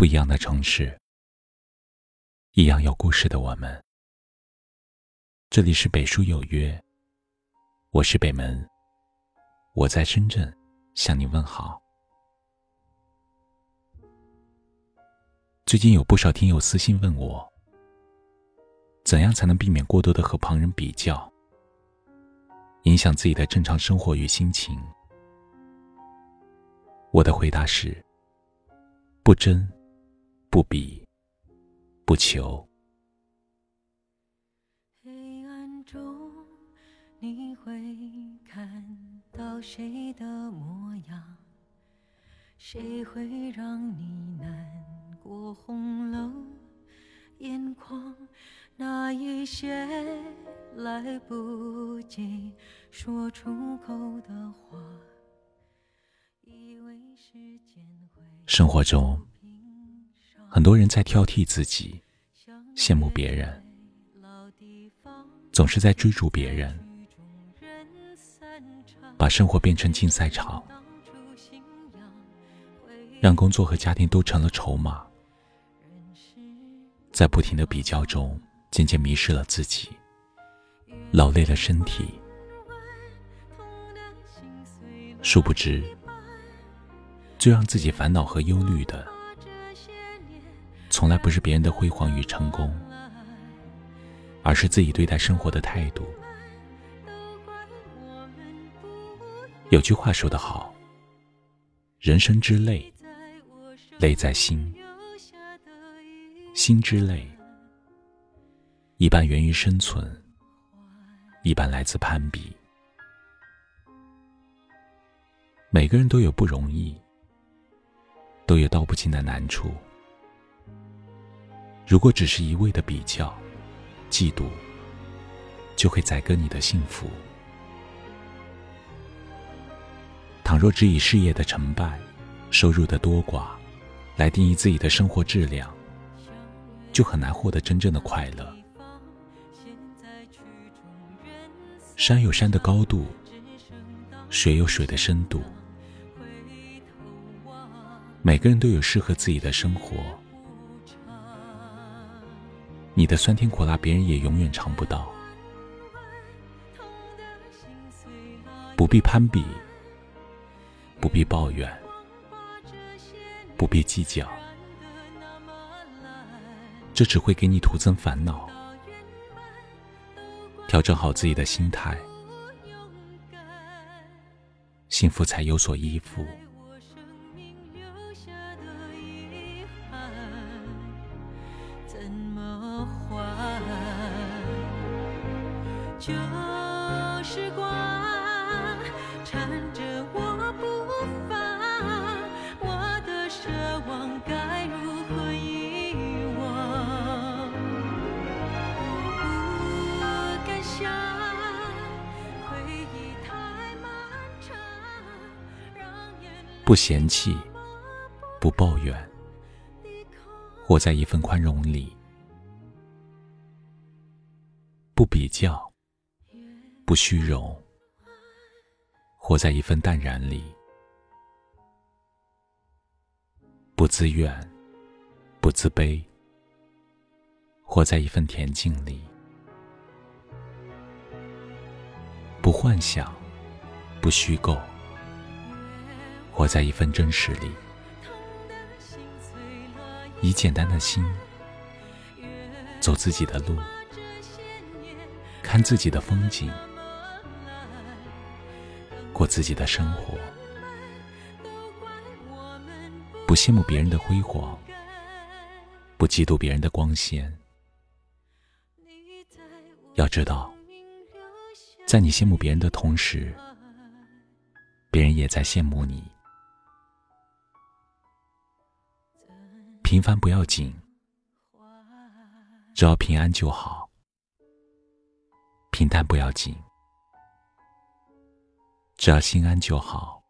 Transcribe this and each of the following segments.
不一样的城市，一样有故事的我们。这里是北书有约，我是北门，我在深圳向你问好。最近有不少听友私信问我，怎样才能避免过多的和旁人比较，影响自己的正常生活与心情？我的回答是：不争。不比，不求。黑暗中，你会看到谁的模样？谁会让你难过红了眼眶？那一些来不及说出口的话，以为时间会。生活中。很多人在挑剔自己，羡慕别人，总是在追逐别人，把生活变成竞赛场，让工作和家庭都成了筹码，在不停的比较中，渐渐迷失了自己，劳累了身体，殊不知，最让自己烦恼和忧虑的。从来不是别人的辉煌与成功，而是自己对待生活的态度。有句话说得好：“人生之累，累在心；心之累，一半源于生存，一半来自攀比。”每个人都有不容易，都有道不尽的难处。如果只是一味的比较、嫉妒，就会宰割你的幸福。倘若只以事业的成败、收入的多寡来定义自己的生活质量，就很难获得真正的快乐。山有山的高度，水有水的深度，每个人都有适合自己的生活。你的酸甜苦辣，别人也永远尝不到。不必攀比，不必抱怨，不必计较，这只会给你徒增烦恼。调整好自己的心态，幸福才有所依附。旧时光缠着我不放，我的奢望该如何遗忘？不敢想，回忆太漫长，不嫌弃，不抱怨，活在一份宽容里，不比较。不虚荣，活在一份淡然里；不自怨，不自卑，活在一份恬静里；不幻想，不虚构，活在一份真实里。以简单的心，走自己的路，看自己的风景。过自己的生活，不羡慕别人的辉煌，不嫉妒别人的光鲜。要知道，在你羡慕别人的同时，别人也在羡慕你。平凡不要紧，只要平安就好；平淡不要紧。只要心安就好。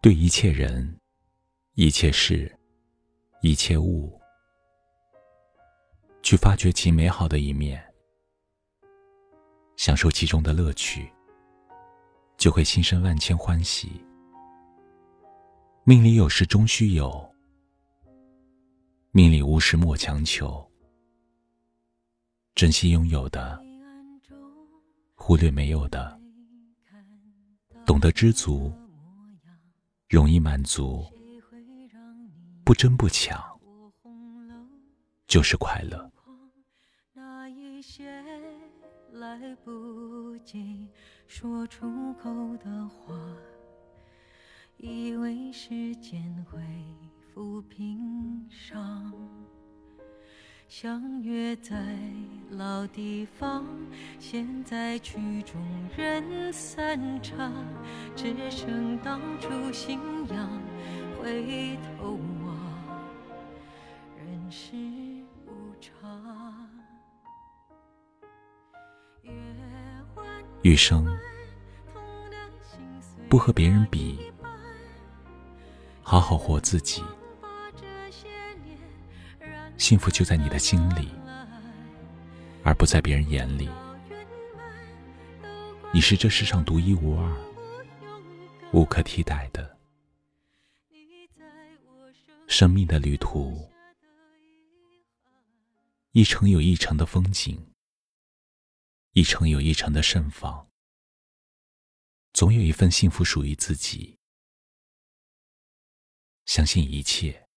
对一切人、一切事、一切物，去发掘其美好的一面，享受其中的乐趣，就会心生万千欢喜。命里有时终须有，命里无时莫强求。珍惜拥有的，忽略没有的，懂得知足，容易满足，不争不抢，就是快乐。那一些来不及说出口的话。以为时间会抚平伤，相约在老地方，现在曲终人散场，只剩当初信仰。回头望，人世无常。余生不和别人比。好好活自己，幸福就在你的心里，而不在别人眼里。你是这世上独一无二、无可替代的。生命的旅途，一程有一程的风景，一程有一程的盛放，总有一份幸福属于自己。相信一切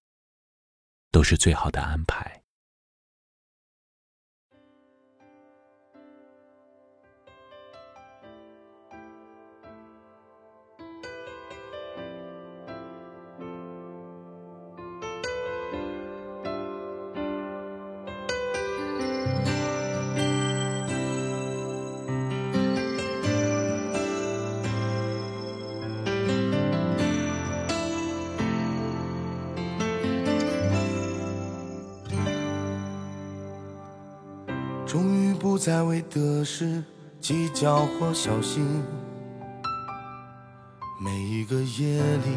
都是最好的安排。终于不再为得失计较或小心，每一个夜里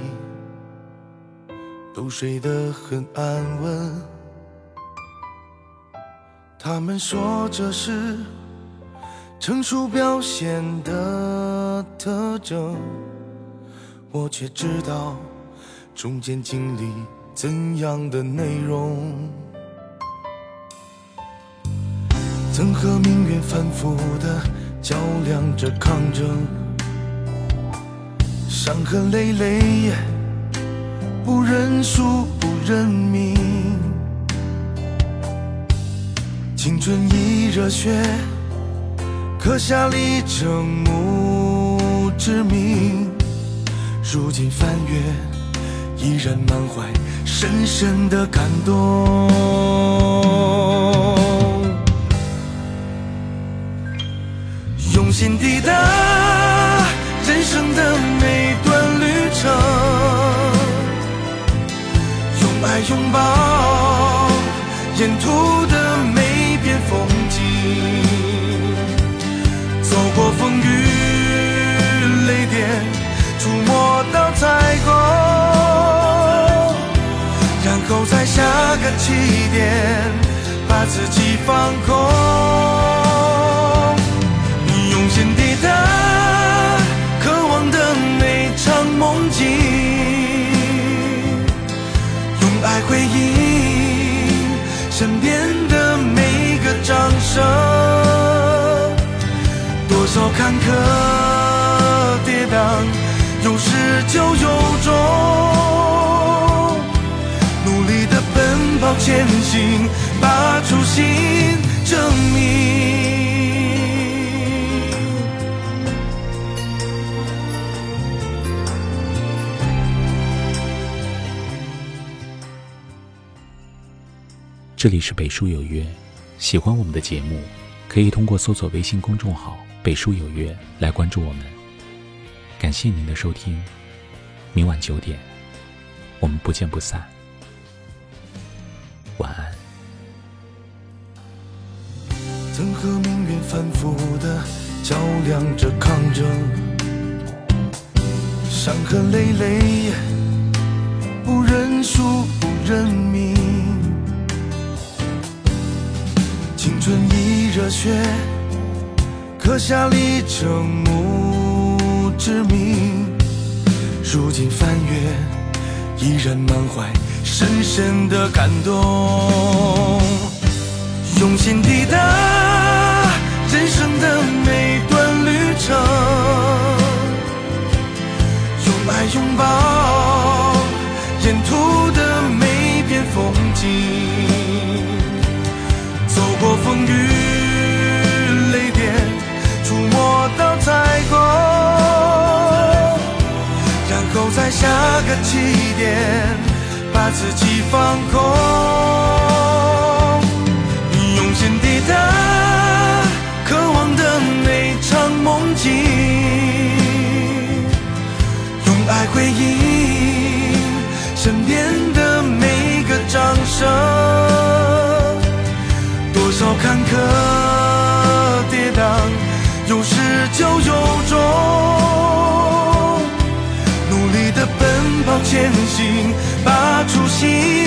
都睡得很安稳。他们说这是成熟表现的特征，我却知道中间经历怎样的内容。曾和命运反复的较量着抗争，伤痕累累，不认输不认命，青春已热血，刻下里程墓志铭。如今翻阅，依然满怀深深的感动。心底的人生的每段旅程，用爱拥抱沿途的每片风景，走过风雨雷电，触摸到彩虹，然后在下个起点，把自己放空。的。多少坎坷跌宕，有始就有终。努力的奔跑前行，把初心证明。这里是北书有约，喜欢我们的节目，可以通过搜索微信公众号“北书有约”来关注我们。感谢您的收听，明晚九点，我们不见不散。晚安。曾和命运反复的较量着抗争，伤痕累累，不认输不认命。春意热血，刻下历城墓之名，如今翻阅，依然满怀深深的感动，用心抵达。风雨雷电，触摸到彩虹，然后在下个起点，把自己放空，用心抵达渴望的那场梦境，用爱回应。把出心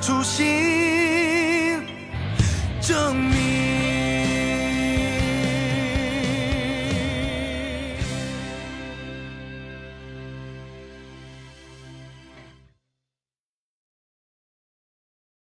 初心。